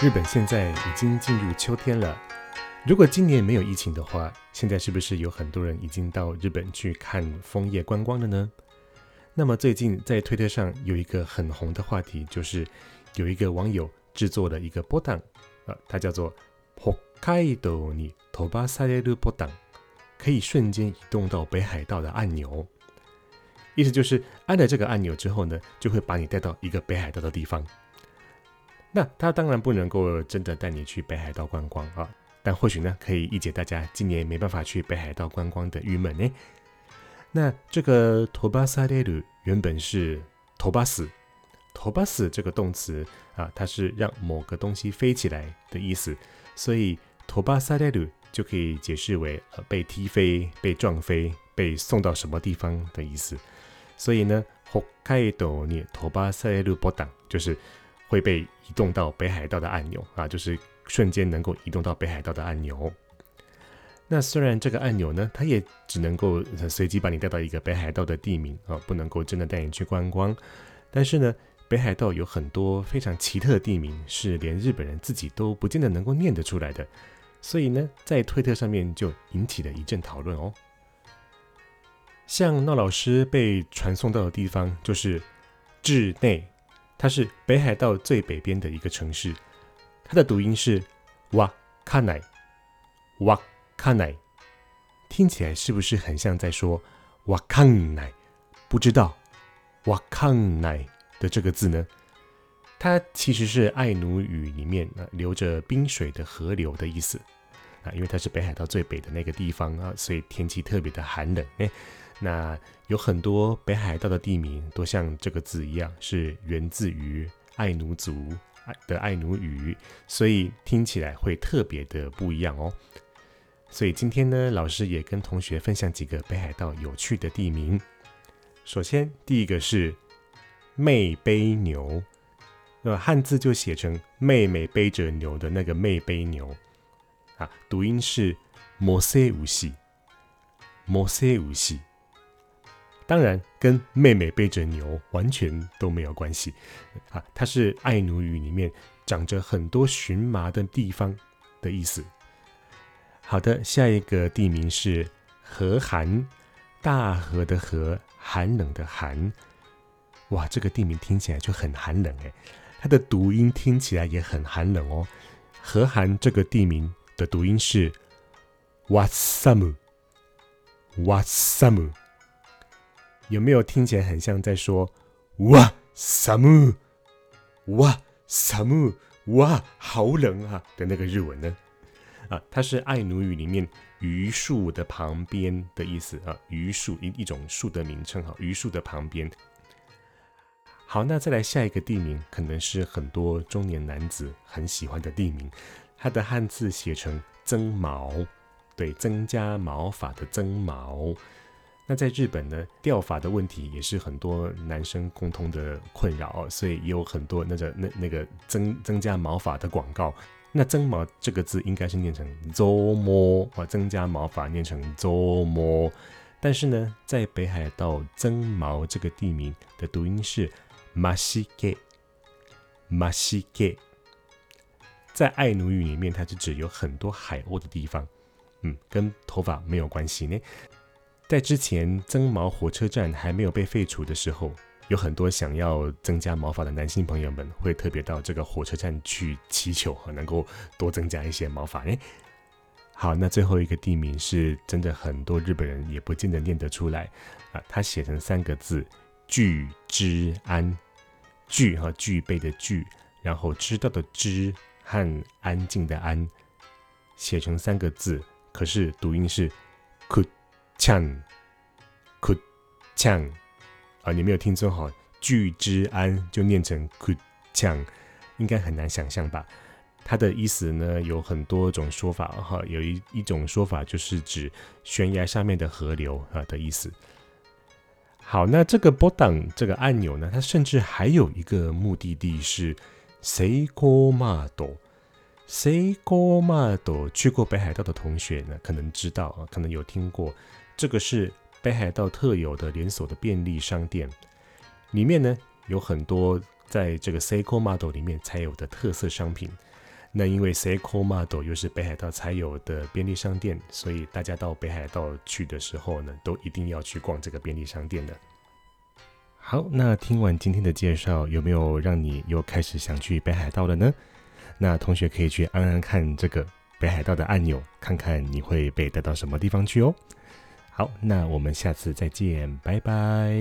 日本现在已经进入秋天了。如果今年没有疫情的话，现在是不是有很多人已经到日本去看枫叶观光了呢？那么最近在推特上有一个很红的话题，就是有一个网友制作了一个波档，呃，它叫做“北海道に飛ばされる波档”，可以瞬间移动到北海道的按钮。意思就是按了这个按钮之后呢，就会把你带到一个北海道的地方。 那他当然不能够真的带你去北海道观光啊，但或许呢可以一解大家今年没办法去北海道观光的郁闷呢。那这个托巴萨列鲁原本是托巴斯，托巴斯这个动词啊，它是让某个东西飞起来的意思，所以托巴萨列鲁就可以解释为呃被踢飞、被撞飞、被送到什么地方的意思。所以呢，北海道に托巴萨列鲁波挡就是。会被移动到北海道的按钮啊，就是瞬间能够移动到北海道的按钮。那虽然这个按钮呢，它也只能够随机把你带到一个北海道的地名啊，不能够真的带你去观光。但是呢，北海道有很多非常奇特的地名，是连日本人自己都不见得能够念得出来的。所以呢，在推特上面就引起了一阵讨论哦。像闹老师被传送到的地方，就是志内。它是北海道最北边的一个城市，它的读音是哇卡奈，哇卡奈，听起来是不是很像在说哇康奈？不知道哇康奈的这个字呢？它其实是爱奴语里面啊流着冰水的河流的意思啊，因为它是北海道最北的那个地方啊，所以天气特别的寒冷哎。那有很多北海道的地名都像这个字一样，是源自于爱奴族的爱奴语，所以听起来会特别的不一样哦。所以今天呢，老师也跟同学分享几个北海道有趣的地名。首先，第一个是妹背牛，那汉字就写成妹妹背着牛的那个妹背牛啊，读音是摩西无西，摩西无西。当然，跟妹妹背着牛完全都没有关系啊！它是爱奴语里面长着很多荨麻的地方的意思。好的，下一个地名是河寒，大河的河，寒冷的寒。哇，这个地名听起来就很寒冷哎，它的读音听起来也很寒冷哦。河寒这个地名的读音是 w a t s a m w a t s a m。有没有听起来很像在说“哇，萨姆，哇，萨姆，哇，好冷啊”的那个日文呢？啊，它是爱奴语里面“榆树”的旁边的意思啊，“榆树”一一种树的名称哈，“榆树”的旁边。好，那再来下一个地名，可能是很多中年男子很喜欢的地名，它的汉字写成“增毛”，对，增加毛发的“增毛”。那在日本呢，掉发的问题也是很多男生共同的困扰哦，所以也有很多那个那那个增增加毛发的广告。那增毛这个字应该是念成 “zomo” 啊，增加毛发念成 “zomo”。但是呢，在北海道增毛这个地名的读音是马西给马西给，在爱奴语里面，它是指有很多海鸥的地方，嗯，跟头发没有关系呢。在之前增毛火车站还没有被废除的时候，有很多想要增加毛发的男性朋友们会特别到这个火车站去祈求，能够多增加一些毛发。哎，好，那最后一个地名是真的很多日本人也不见得念得出来啊，它写成三个字“具之安”，具哈具备的具，然后知道的知和安静的安，写成三个字，可是读音是 could。呛，哭呛啊！你没有听错哈，聚之安就念成哭呛，应该很难想象吧？它的意思呢有很多种说法哈，有一一种说法就是指悬崖上面的河流啊的意思。好，那这个波档这个按钮呢，它甚至还有一个目的地是 Seiko Mado。Seiko Mado 去过北海道的同学呢，可能知道啊，可能有听过。这个是北海道特有的连锁的便利商店，里面呢有很多在这个 Seiko Model 里面才有的特色商品。那因为 Seiko Model 又是北海道才有的便利商店，所以大家到北海道去的时候呢，都一定要去逛这个便利商店的。好，那听完今天的介绍，有没有让你又开始想去北海道了呢？那同学可以去按按看这个北海道的按钮，看看你会被带到什么地方去哦。好，那我们下次再见，拜拜。